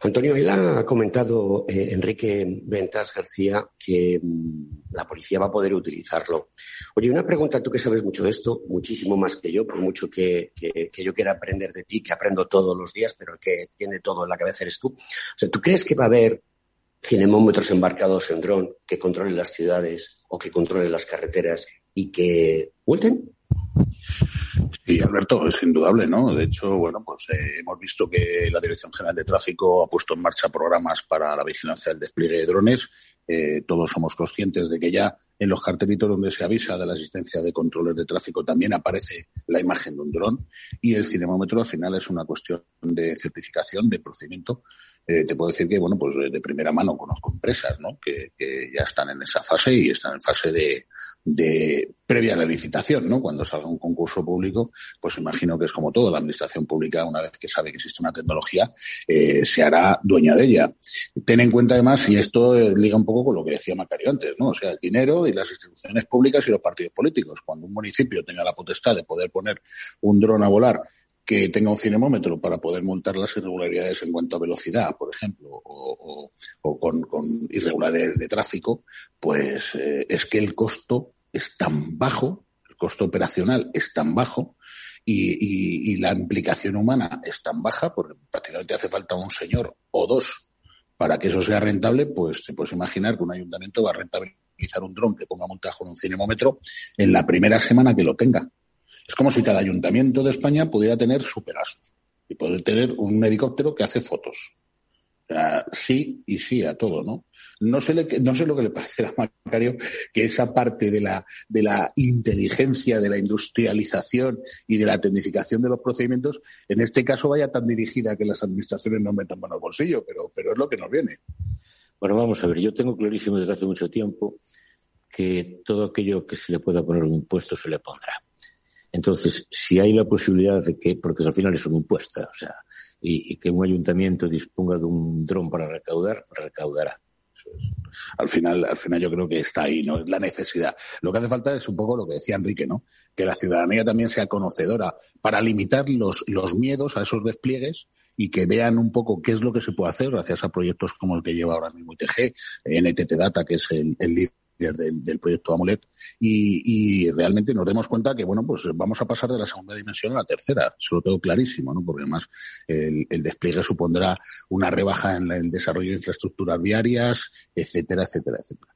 Antonio, él ha comentado, eh, Enrique Ventas García, que mm, la policía va a poder utilizarlo. Oye, una pregunta, tú que sabes mucho de esto, muchísimo más que yo, por mucho que, yo quiera aprender de ti, que aprendo todos los días, pero que tiene todo en la cabeza eres tú. O sea, ¿tú crees que va a haber cinemómetros embarcados en dron que controlen las ciudades o que controlen las carreteras y que vuelten? Sí, Alberto, es indudable, ¿no? De hecho, bueno, pues eh, hemos visto que la Dirección General de Tráfico ha puesto en marcha programas para la vigilancia del despliegue de drones. Eh, todos somos conscientes de que ya en los cartelitos donde se avisa de la existencia de controles de tráfico también aparece la imagen de un dron y el cinemómetro al final es una cuestión de certificación, de procedimiento eh, te puedo decir que, bueno, pues de primera mano conozco empresas, ¿no? Que, ya están en esa fase y están en fase de, de previa a licitación, ¿no? Cuando salga un concurso público, pues imagino que es como todo, la administración pública, una vez que sabe que existe una tecnología, eh, se hará dueña de ella. Ten en cuenta además, y esto eh, liga un poco con lo que decía Macario antes, ¿no? O sea, el dinero y las instituciones públicas y los partidos políticos. Cuando un municipio tenga la potestad de poder poner un dron a volar que tenga un cinemómetro para poder montar las irregularidades en cuanto a velocidad, por ejemplo, o, con, irregularidades de tráfico, pues eh, es que el costo es tan bajo, el costo operacional es tan bajo y, la implicación humana es tan baja, porque prácticamente hace falta un señor o dos para que eso sea rentable, pues te puedes imaginar que un ayuntamiento va a rentabilizar un dron que ponga montaje en un cinemómetro en la primera semana que lo tenga es como si cada ayuntamiento de España pudiera tener su Pegasus y poder tener un helicóptero que hace fotos. sí y sí a todo, ¿no? No sé, no sé lo que le parecerá a Macario que esa parte de la, de la inteligencia, de la industrialización y de la tecnificación de los procedimientos, en este caso vaya tan dirigida que las administraciones no metan mano al bolsillo, pero, pero es lo que nos viene. Bueno, vamos a ver, yo tengo clarísimo desde hace mucho tiempo que todo aquello que se le pueda poner un impuesto se le pondrá. Entonces, si hay la posibilidad de que, porque al final es una impuesta, o sea, y, que un ayuntamiento disponga de un dron para recaudar, recaudará. Al final, al final yo creo que está ahí, ¿no? Es la necesidad. Lo que hace falta es un poco lo que decía Enrique, ¿no? Que la ciudadanía también sea conocedora para limitar los, los miedos a esos despliegues y que vean un poco qué es lo que se puede hacer gracias a proyectos como el que lleva ahora mismo ITG, NTT Data, que es el, el del, proyecto Amulet y, realmente nos demos cuenta que, bueno, pues vamos a pasar de la segunda dimensión a la tercera. Eso lo tengo clarísimo, ¿no? Porque además el, despliegue supondrá una rebaja en el desarrollo de infraestructuras viarias, etcétera, etcétera, etcétera.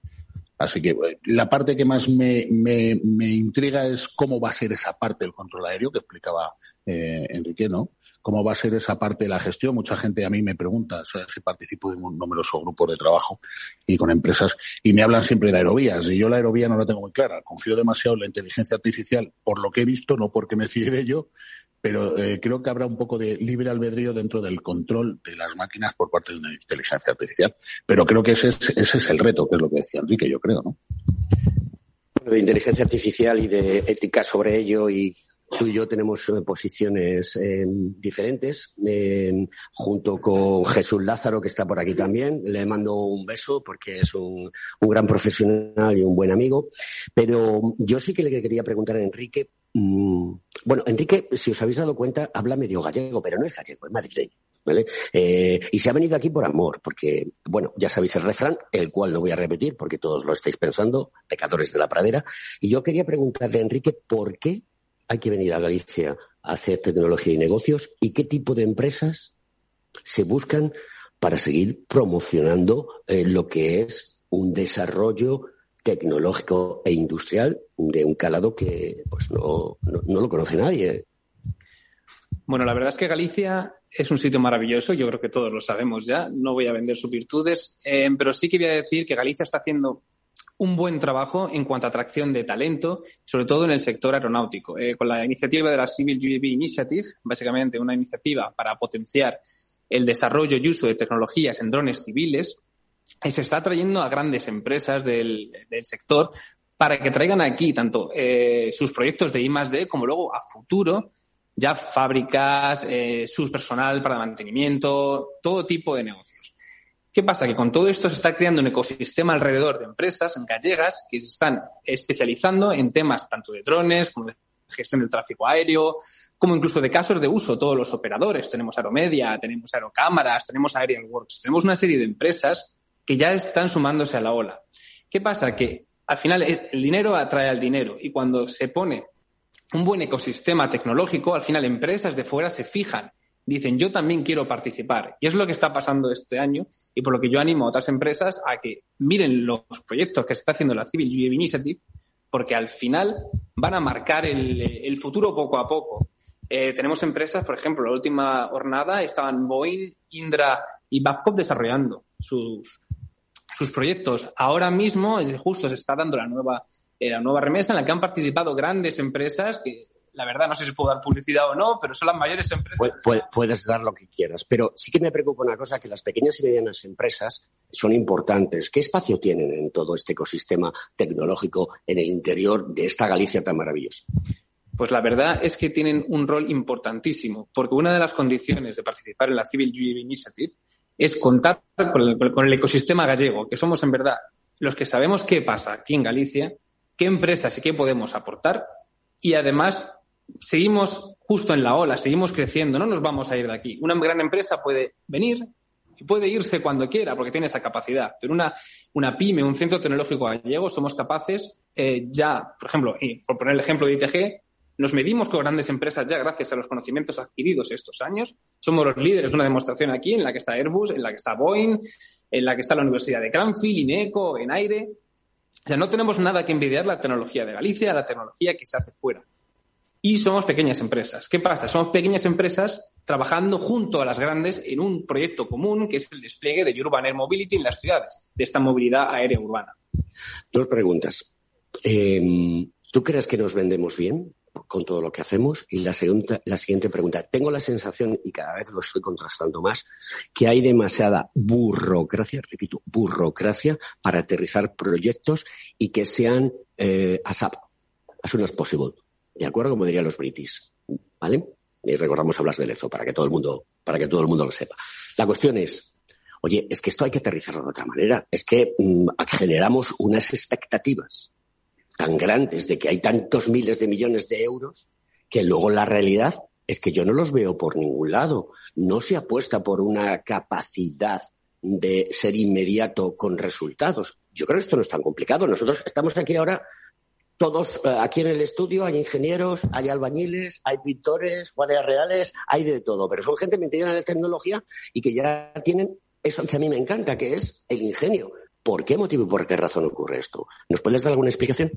Así que la parte que más me, me, me, intriga es cómo va a ser esa parte del control aéreo que explicaba eh, Enrique, ¿no? Cómo va a ser esa parte de la gestión. Mucha gente a mí me pregunta si participo de un numeroso grupo de trabajo y con empresas y me hablan siempre de aerovías y yo la aerovía no la tengo muy clara. Confío demasiado en la inteligencia artificial por lo que he visto, no porque me fíe de ello, pero eh, creo que habrá un poco de libre albedrío dentro del control de las máquinas por parte de una inteligencia artificial. Pero creo que ese es, ese es el reto, que es lo que decía Enrique, yo creo, ¿no? de inteligencia artificial y de ética sobre ello y tú y yo tenemos eh, posiciones eh, diferentes, eh, junto con Jesús Lázaro, que está por aquí también. Le mando un beso porque es un, un, gran profesional y un buen amigo. Pero yo sí que le quería preguntar a Enrique. Mmm, bueno, Enrique, si os habéis dado cuenta, habla medio gallego, pero no es gallego, es madrileño. ¿Vale? Eh, y se ha venido aquí por amor, porque, bueno, ya sabéis el refrán, el cual no voy a repetir porque todos lo estáis pensando, pecadores de la pradera. Y yo quería preguntarle a Enrique por qué hay que venir a Galicia a hacer tecnología y negocios y qué tipo de empresas se buscan para seguir promocionando eh, lo que es un desarrollo tecnológico e industrial de un calado que pues no, no, lo conoce nadie. Bueno, la verdad es que Galicia es un sitio maravilloso, yo creo que todos lo sabemos ya, no voy a vender sus virtudes, eh, pero sí quería decir que Galicia está haciendo un buen trabajo en cuanto a atracción de talento, sobre todo en el sector aeronáutico. Eh, con la iniciativa de la Civil UAV Initiative, básicamente una iniciativa para potenciar el desarrollo y uso de tecnologías en drones civiles, eh, se está trayendo a grandes empresas del, sector para que traigan aquí tanto eh, sus proyectos de I+D como luego a futuro ya fábricas, eh, su personal para mantenimiento, todo tipo de negocios. ¿Qué pasa? Que con todo esto se está creando un ecosistema alrededor de empresas gallegas que se están especializando en temas tanto de drones como de gestión del tráfico aéreo, como incluso de casos de uso, todos los operadores. Tenemos Aeromedia, tenemos Aerocámaras, tenemos Aerial Works, tenemos una serie de empresas que ya están sumándose a la ola. ¿Qué pasa? Que al final el dinero atrae al dinero y cuando se pone un buen ecosistema tecnológico, al final empresas de fuera se fijan dicen yo también quiero participar. Y es lo que está pasando este año y por lo que yo animo a otras empresas a que miren los proyectos que está haciendo la Civil UAV Initiative porque al final van a marcar el, el futuro poco a poco. Eh, tenemos empresas, por ejemplo, la última jornada estaban Boeing, Indra y Babcock desarrollando sus, sus proyectos. Ahora mismo, justo se está dando la nueva, eh, la nueva remesa en la que han participado grandes empresas que la verdad no sé si puedo dar publicidad o no, pero son las mayores empresas. puedes dar lo que quieras, pero sí que me preocupa una cosa, que las pequeñas y medianas empresas son importantes. ¿Qué espacio tienen en todo este ecosistema tecnológico en el interior de esta Galicia tan maravillosa? Pues la verdad es que tienen un rol importantísimo, porque una de las condiciones de participar en la Civil UAV Initiative es contar con el, con el ecosistema gallego, que somos en verdad los que sabemos qué pasa aquí en Galicia, qué empresas y qué podemos aportar y además seguimos justo en la ola, seguimos creciendo, no nos vamos a ir de aquí. Una gran empresa puede venir y puede irse cuando quiera porque tiene esa capacidad, pero una, una pyme, un centro tecnológico gallego, somos capaces eh, ya, por ejemplo, y por poner el ejemplo de ITG, nos medimos con grandes empresas ya gracias a los conocimientos adquiridos estos años. Somos los líderes de una demostración aquí en la que está Airbus, en la que está Boeing, en la que está la Universidad de Cranfield, INECO, en Aire. O sea, no tenemos nada que envidiar la tecnología de Galicia, la tecnología que se hace fuera y somos pequeñas empresas. ¿Qué pasa? Somos pequeñas empresas trabajando junto a las grandes en un proyecto común que es el despliegue de Urban Air Mobility en las ciudades, de esta movilidad aérea urbana. Dos preguntas. Eh, ¿Tú crees que nos vendemos bien con todo lo que hacemos? Y la, segunda, la siguiente pregunta. Tengo la sensación, y cada vez lo estoy contrastando más, que hay demasiada burocracia, repito, burocracia para aterrizar proyectos y que sean eh, ASAP, as soon as possible. ¿De acuerdo? Como dirían los british. ¿Vale? Y recordamos hablas de Lezo para que todo el mundo, para que todo el mundo lo sepa. La cuestión es, oye, es que esto hay que aterrizarlo de otra manera. Es que mmm, generamos unas expectativas tan grandes de que hay tantos miles de millones de euros que luego la realidad es que yo no los veo por ningún lado. No se apuesta por una capacidad de ser inmediato con resultados. Yo creo que esto no es tan complicado. Nosotros estamos aquí ahora todos eh, aquí en el estudio hay ingenieros, hay albañiles, hay pintores, guardias reales, hay de todo, pero son gente metida en la tecnología y que ya tienen eso que a mí me encanta, que es el ingenio. ¿Por qué motivo y por qué razón ocurre esto? ¿Nos puedes dar alguna explicación?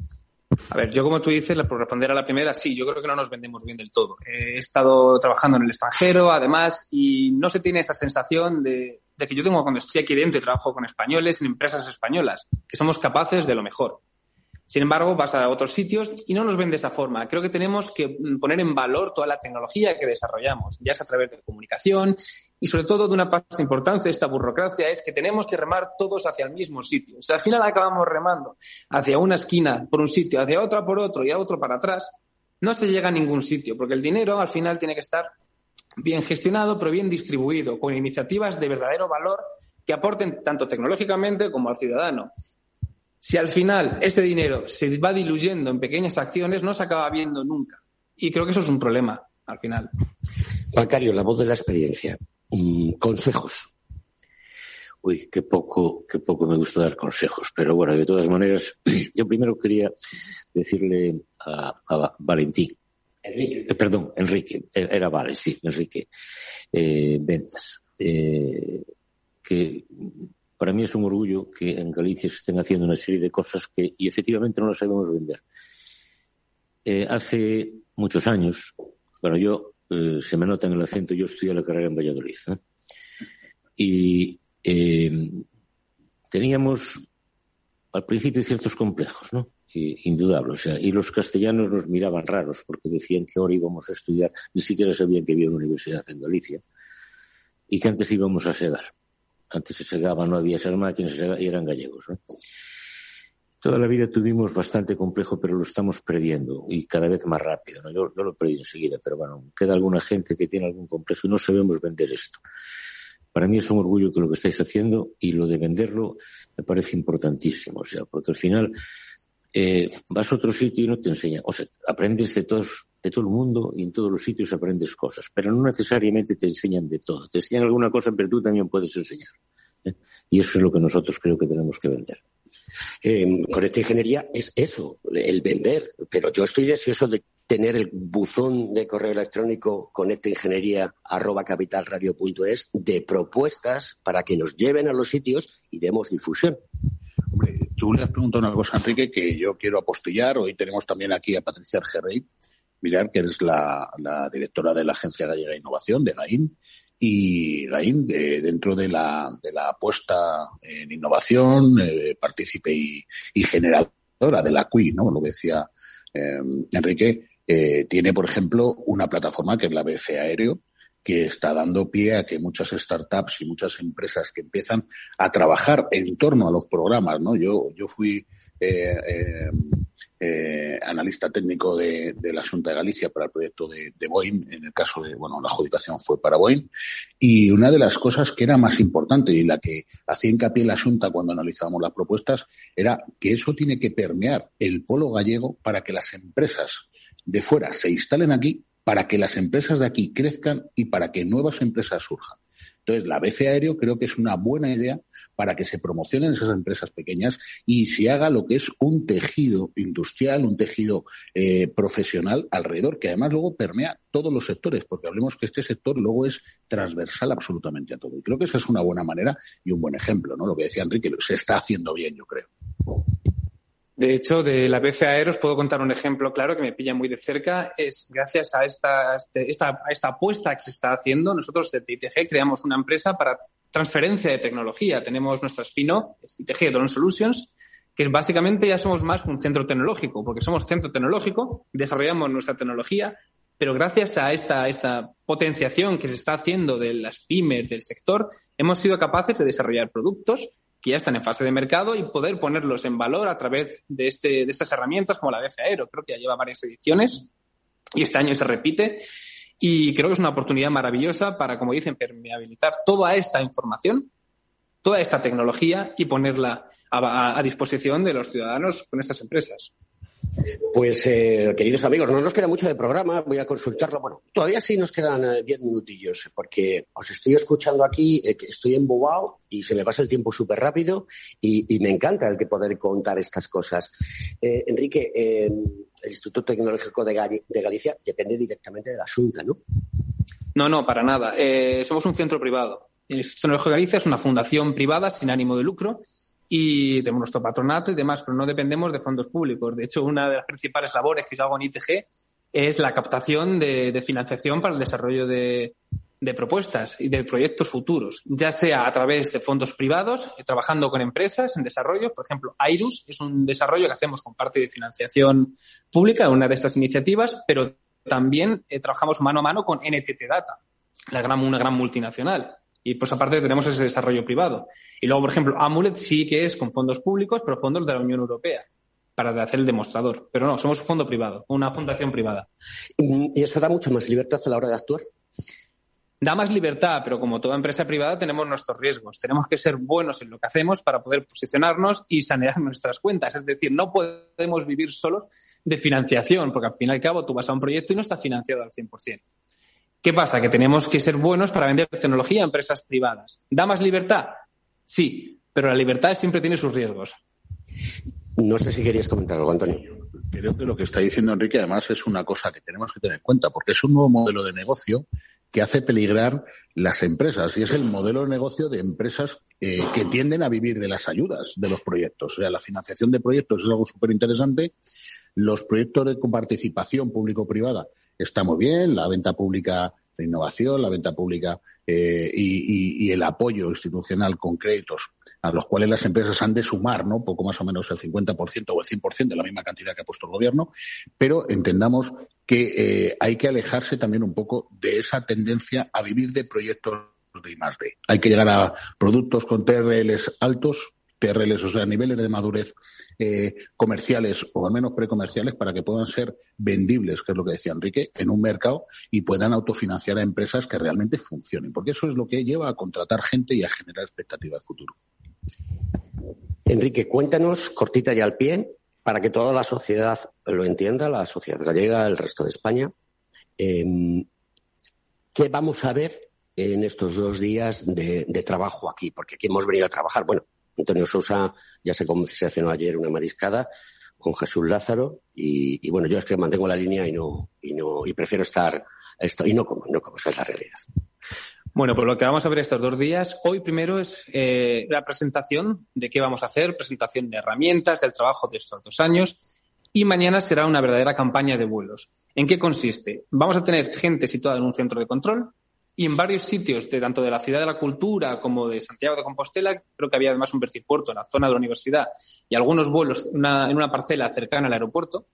A ver, yo como tú dices, por responder a la primera, sí, yo creo que no nos vendemos bien del todo. He estado trabajando en el extranjero, además, y no se tiene esa sensación de, de que yo tengo cuando estoy aquí dentro y trabajo con españoles en empresas españolas, que somos capaces de lo mejor. Sin embargo, vas a otros sitios y no nos ven de esa forma. Creo que tenemos que poner en valor toda la tecnología que desarrollamos, ya sea a través de comunicación y sobre todo de una parte importante de esta burocracia es que tenemos que remar todos hacia el mismo sitio. O al final acabamos remando hacia una esquina por un sitio, hacia otra por otro y a otro para atrás, no se llega a ningún sitio, porque el dinero al final tiene que estar bien gestionado, pero bien distribuido, con iniciativas de verdadero valor que aporten tanto tecnológicamente como al ciudadano. Si al final ese dinero se va diluyendo en pequeñas acciones, no se acaba viendo nunca. Y creo que eso es un problema al final. Bancario, la voz de la experiencia. Mm, consejos. Uy, qué poco, qué poco me gusta dar consejos. Pero bueno, de todas maneras, *clears throat* yo primero quería decirle a, Valentín. Enrique. Eh, perdón, Enrique. Eh, era Vale, sí, Enrique. Eh, ventas. que para mí es un orgullo que en Galicia se estén haciendo una serie de cosas que, y efectivamente no las sabemos vender. hace muchos años, bueno, yo, se me nota en el acento, yo estudié la carrera en Valladolid. Y eh, teníamos al principio ciertos complejos, ¿no? indudable. O sea, y los castellanos nos miraban raros porque decían que ahora íbamos a estudiar, ni siquiera sabían que había una universidad en Galicia y que antes íbamos a segar. Antes se segaba, no había esas máquinas y eran gallegos. Toda la vida tuvimos bastante complejo, pero lo estamos perdiendo y cada vez más rápido. Yo, yo lo perdí enseguida, pero bueno, queda alguna gente que tiene algún complejo y no sabemos vender esto. Para mí es un orgullo que lo que estáis haciendo y lo de venderlo me parece importantísimo, o sea, porque al final eh, vas a otro sitio y no te enseñan, o sea, aprendes de todos, de todo el mundo y en todos los sitios aprendes cosas, pero no necesariamente te enseñan de todo. Te enseñan alguna cosa, pero tú también puedes enseñar. ¿eh? Y eso es lo que nosotros creo que tenemos que vender. Eh, con esta ingeniería es eso, el vender. Pero yo estoy deseoso de tener el buzón de correo electrónico conectaingeniería@capitalradio.es de propuestas para que nos lleven a los sitios y demos difusión. Hombre, tú le has preguntado una cosa, Enrique, que yo quiero apostillar. Hoy tenemos también aquí a Patricia Argerrey, mirar que es la, directora de la Agencia Gallega de Innovación, de GAIN, y Gaín, dentro de la, de la apuesta en innovación, eh, partícipe y, generadora de la CUI, ¿no? Lo que decía eh, Enrique, eh, tiene, por ejemplo, una plataforma que es la BF Aéreo, que está dando pie a que muchas startups y muchas empresas que empiezan a trabajar en torno a los programas, ¿no? Yo, yo fui eh, eh, eh, analista técnico de, de, la Junta de Galicia para el proyecto de, de, Boeing, en el caso de, bueno, la adjudicación fue para Boeing, y una de las cosas que era más importante y la que hacía hincapié en la Junta cuando analizábamos las propuestas era que eso tiene que permear el polo gallego para que las empresas de fuera se instalen aquí, para que las empresas de aquí crezcan y para que nuevas empresas surjan. Entonces, la BC Aéreo creo que es una buena idea para que se promocionen esas empresas pequeñas y se haga lo que es un tejido industrial, un tejido eh, profesional alrededor, que además luego permea todos los sectores, porque hablemos que este sector luego es transversal absolutamente a todo. Y creo que esa es una buena manera y un buen ejemplo, ¿no? Lo que decía Enrique, se está haciendo bien, yo creo. De hecho, de la BCAE os puedo contar un ejemplo claro que me pilla muy de cerca. Es gracias a esta, este, esta, esta apuesta que se está haciendo, nosotros de ITG creamos una empresa para transferencia de tecnología. Tenemos nuestra spin-off, ITG Drone Solutions, que básicamente ya somos más un centro tecnológico, porque somos centro tecnológico, desarrollamos nuestra tecnología, pero gracias a esta, esta potenciación que se está haciendo de las pymes del sector, hemos sido capaces de desarrollar productos que ya están en fase de mercado y poder ponerlos en valor a través de, este, de estas herramientas como la BF Aero. Creo que ya lleva varias ediciones y este año se repite. Y creo que es una oportunidad maravillosa para, como dicen, permeabilizar toda esta información, toda esta tecnología y ponerla a disposición de los ciudadanos con estas empresas. Pues, eh, queridos amigos, no nos queda mucho de programa, voy a consultarlo. Bueno, todavía sí nos quedan eh, diez minutillos, porque os estoy escuchando aquí, eh, estoy embobado y se me pasa el tiempo súper rápido y, me encanta el que poder contar estas cosas. Enrique, el Instituto Tecnológico de, Galicia depende directamente de la Junta, ¿no? No, no, para nada. somos un centro privado. El Instituto Tecnológico de Galicia es una fundación privada sin ánimo de lucro y tenemos nuestro patronato y demás, pero no dependemos de fondos públicos. De hecho, una de las principales labores que yo hago en ITG es la captación de, financiación para el desarrollo de, propuestas y de proyectos futuros, ya sea a través de fondos privados, trabajando con empresas en desarrollo. Por ejemplo, AIRUS es un desarrollo que hacemos con parte de financiación pública, una de estas iniciativas, pero también eh, trabajamos mano a mano con NTT Data, la gran, una gran multinacional. Y pues aparte tenemos ese desarrollo privado. Y luego, por ejemplo, Amulet sí que es con fondos públicos, pero fondos de la Unión Europea para hacer el demostrador. Pero no, somos un fondo privado, una fundación privada. ¿Y eso da mucho más libertad a la hora de actuar? Da más libertad, pero como toda empresa privada tenemos nuestros riesgos. Tenemos que ser buenos en lo que hacemos para poder posicionarnos y sanear nuestras cuentas. Es decir, no podemos vivir solos de financiación, porque al fin y al cabo tú vas a un proyecto y no está financiado al 100%. ¿Qué pasa? Que tenemos que ser buenos para vender tecnología a empresas privadas. ¿Da más libertad? Sí, pero la libertad siempre tiene sus riesgos. No sé si querías comentar algo, Antonio. Creo que lo que está diciendo Enrique además es una cosa que tenemos que tener en cuenta, porque es un nuevo modelo de negocio que hace peligrar las empresas y es el modelo de negocio de empresas eh, que tienden a vivir de las ayudas de los proyectos. O sea, la financiación de proyectos es algo súper interesante. Los proyectos de participación público-privada están muy bien, la venta pública de innovación, la venta pública eh, y, el apoyo institucional con créditos a los cuales las empresas han de sumar, ¿no? Poco más o menos el 50% o el 100% de la misma cantidad que ha puesto el gobierno, pero entendamos que eh, hay que alejarse también un poco de esa tendencia a vivir de proyectos de I más Hay que llegar a productos con TRLs altos, TRLs, o sea, niveles de madurez eh, comerciales o al menos precomerciales para que puedan ser vendibles, que es lo que decía Enrique, en un mercado y puedan autofinanciar a empresas que realmente funcionen, porque eso es lo que lleva a contratar gente y a generar expectativa de futuro. Enrique, cuéntanos, cortita y al pie, para que toda la sociedad lo entienda, la sociedad gallega, el resto de España, em, ¿qué vamos a ver en estos dos días de, trabajo aquí? Porque aquí hemos venido a trabajar. Bueno, Antonio Sousa ya se confeccionó ayer una mariscada con Jesús Lázaro y, bueno, yo es que mantengo la línea y no, y no, y prefiero estar esto, y no como, no como esa es la realidad. Bueno, pues lo que vamos a ver estos dos días, hoy primero es eh, la presentación de qué vamos a hacer, presentación de herramientas, del trabajo de estos dos años, y mañana será una verdadera campaña de vuelos. ¿En qué consiste? Vamos a tener gente situada en un centro de control, y en varios sitios, de tanto de la Ciudad de la Cultura como de Santiago de Compostela, creo que había además un vertipuerto en la zona de la universidad y algunos vuelos en una parcela cercana al aeropuerto,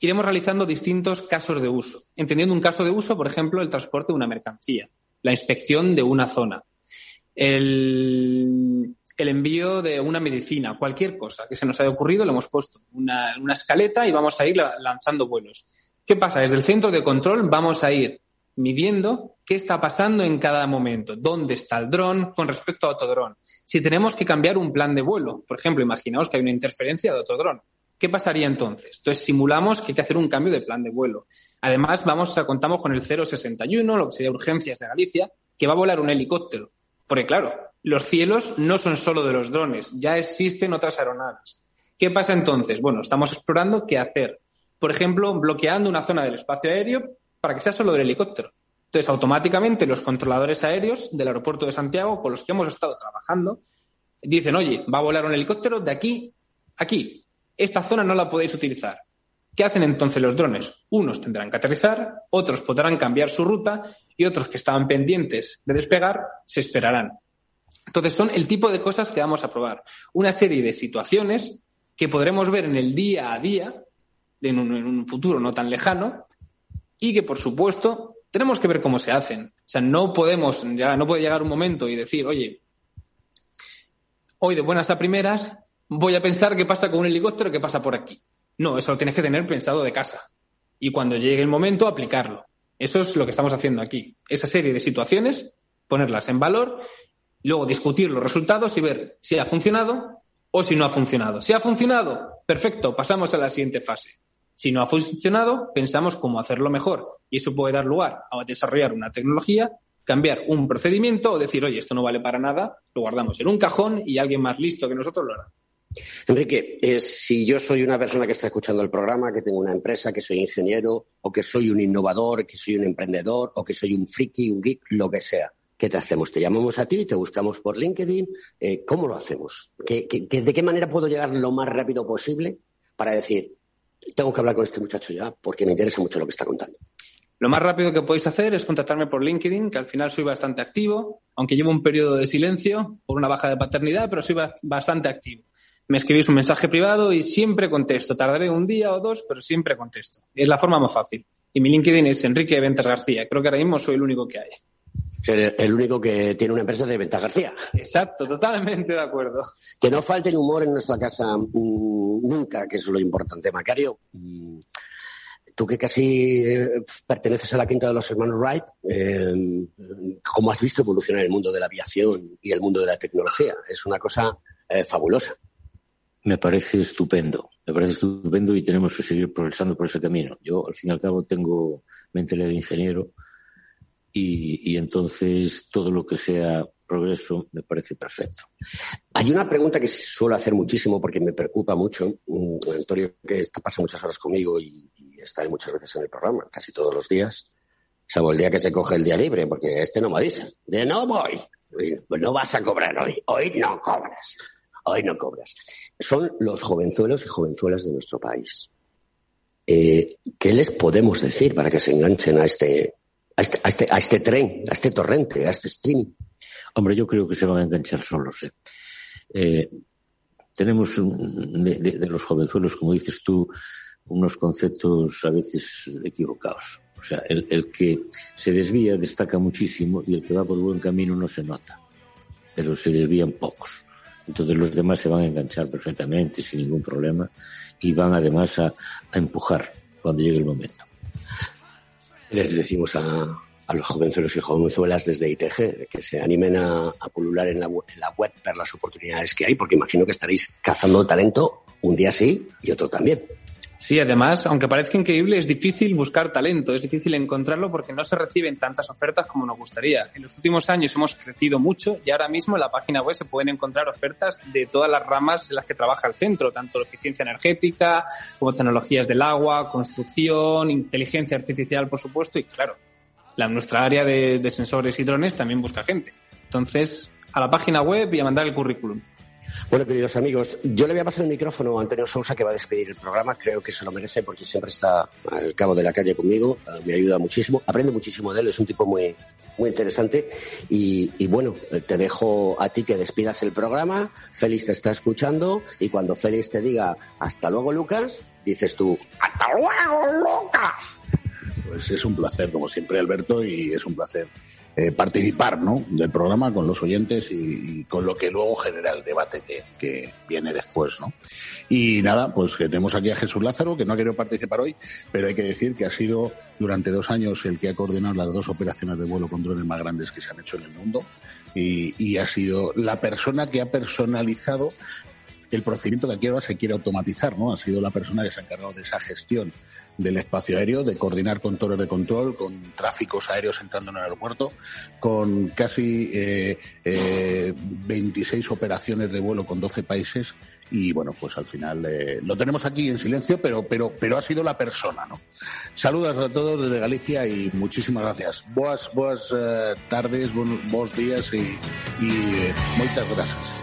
iremos realizando distintos casos de uso. Entendiendo un caso de uso, por ejemplo, el transporte de una mercancía, la inspección de una zona, el, envío de una medicina, cualquier cosa que se nos haya ocurrido, lo hemos puesto una, una escaleta y vamos a ir lanzando vuelos. ¿Qué pasa? Desde el centro de control vamos a ir midiendo qué está pasando en cada momento, dónde está el dron con respecto a otro dron. Si tenemos que cambiar un plan de vuelo, por ejemplo, imaginaos que hay una interferencia de otro dron. ¿Qué pasaría entonces? Entonces simulamos que hay que hacer un cambio de plan de vuelo. Además, vamos a, contamos con el 061, lo que sería urgencias de Galicia, que va a volar un helicóptero. Porque claro, los cielos no son solo de los drones, ya existen otras aeronaves. ¿Qué pasa entonces? Bueno, estamos explorando qué hacer. Por ejemplo, bloqueando una zona del espacio aéreo para que sea solo del helicóptero. Entonces, automáticamente los controladores aéreos del aeropuerto de Santiago, con los que hemos estado trabajando, dicen, oye, va a volar un helicóptero de aquí a aquí. Esta zona no la podéis utilizar. ¿Qué hacen entonces los drones? Unos tendrán que aterrizar, otros podrán cambiar su ruta y otros que estaban pendientes de despegar se esperarán. Entonces son el tipo de cosas que vamos a probar. Una serie de situaciones que podremos ver en el día a día, en un, en un futuro no tan lejano, y que, por supuesto, tenemos que ver cómo se hacen. O sea, no podemos, ya no puede llegar un momento y decir, oye, hoy de buenas a primeras voy a pensar qué pasa con un helicóptero que pasa por aquí. No, eso lo tienes que tener pensado de casa. Y cuando llegue el momento, aplicarlo. Eso es lo que estamos haciendo aquí. Esa serie de situaciones, ponerlas en valor, luego discutir los resultados y ver si ha funcionado o si no ha funcionado. Si ha funcionado, perfecto, pasamos a la siguiente fase. Si no ha funcionado, pensamos cómo hacerlo mejor. Y eso puede dar lugar a desarrollar una tecnología, cambiar un procedimiento o decir, oye, esto no vale para nada, lo guardamos en un cajón y alguien más listo que nosotros lo hará. Enrique, si yo soy una persona que está escuchando el programa, que tengo una empresa, que soy ingeniero, o que soy un innovador, que soy un emprendedor, o que soy un friki, un geek, lo que sea, ¿qué te hacemos? ¿Te llamamos a ti? ¿Te buscamos por LinkedIn? Eh, ¿Cómo lo hacemos? de qué manera puedo llegar lo más rápido posible para decir, tengo que hablar con este muchacho ya porque me interesa mucho lo que está contando. Lo más rápido que podéis hacer es contactarme por LinkedIn, que al final soy bastante activo, aunque llevo un periodo de silencio por una baja de paternidad, pero soy bastante activo. Me escribís un mensaje privado y siempre contesto. Tardaré un día o dos, pero siempre contesto. Es la forma más fácil. Y mi LinkedIn es Enrique Ventas García. Creo que ahora mismo soy el único que hay. Ser el único que tiene una empresa de Ventas García. Exacto, totalmente de acuerdo. Que no falte el humor en nuestra casa mm, nunca, que eso es lo importante. Macario, mm, tú que casi eh, perteneces a la quinta de los hermanos Wright, eh, ¿cómo has visto evolucionar el mundo de la aviación y el mundo de la tecnología? Es una cosa eh, fabulosa. Me parece estupendo, me parece estupendo y tenemos que seguir progresando por ese camino. Yo, al fin y al cabo, tengo mentalidad de ingeniero y, y entonces todo lo que sea progreso me parece perfecto. Hay una pregunta que suelo hacer muchísimo porque me preocupa mucho. Mm, Antonio, que pasa muchas horas conmigo y, y está muchas veces en el programa, casi todos los días, salvo el día que se coge el día libre, porque este no me dice, de no voy, no vas a cobrar hoy, hoy no cobras, hoy no cobras. Son los jovenzuelos y jovenzuelas de nuestro país. Eh, ¿Qué les podemos decir para que se enganchen a este, a este, a este, a este tren, a este torrente, a este streaming? Hombre, yo creo que se van a enganchar solos. ¿eh? Eh, tenemos de, de, de, los jovenzuelos, como dices tú, unos conceptos a veces equivocados. O sea, el, el, que se desvía destaca muchísimo y el que va por buen camino no se nota, pero se desvían pocos. Entonces los demás se van a enganchar perfectamente, sin ningún problema, y van además a, a empujar cuando llegue el momento. Les decimos a, los jovenzuelos y jovenzuelas desde ITG, que se animen a, a pulular en la, en la, web, ver las oportunidades que hay, porque imagino que estaréis cazando talento un día sí y otro también. Sí, además, aunque parezca increíble, es difícil buscar talento, es difícil encontrarlo porque no se reciben tantas ofertas como nos gustaría. En los últimos años hemos crecido mucho y ahora mismo en la página web se pueden encontrar ofertas de todas las ramas en las que trabaja el centro, tanto eficiencia energética como tecnologías del agua, construcción, inteligencia artificial, por supuesto, y claro, la, nuestra área de, de sensores y drones también busca gente. Entonces, a la página web y a mandar el currículum. Bueno, queridos amigos, yo le voy a pasar el micrófono a Antonio Sousa, que va a despedir el programa. Creo que se lo merece porque siempre está al cabo de la calle conmigo. Me ayuda muchísimo. Aprendo muchísimo de él. Es un tipo muy, muy interesante. Y, y, bueno, te dejo a ti que despidas el programa. Félix te está escuchando. Y cuando Félix te diga hasta luego, Lucas, dices tú, hasta luego, Lucas. Pues es un placer, como siempre, Alberto, y es un placer eh, participar ¿no? del programa con los oyentes y, y, con lo que luego genera el debate que, que, viene después. ¿no? Y nada, pues que tenemos aquí a Jesús Lázaro, que no ha querido participar hoy, pero hay que decir que ha sido durante dos años el que ha coordinado las dos operaciones de vuelo con drones más grandes que se han hecho en el mundo y, y ha sido la persona que ha personalizado el procedimiento que aquí ahora se quiere automatizar, ¿no? Ha sido la persona que se ha encargado de esa gestión del espacio aéreo, de coordinar con torres de control, con tráficos aéreos entrando en el aeropuerto, con casi eh, eh, 26 operaciones de vuelo con 12 países y bueno, pues al final eh, lo tenemos aquí en silencio, pero, pero, pero ha sido la persona, ¿no? Saludos a todos desde Galicia y muchísimas gracias. Boas, boas eh, tardes, buenos, buenos días y, y eh, muchas gracias.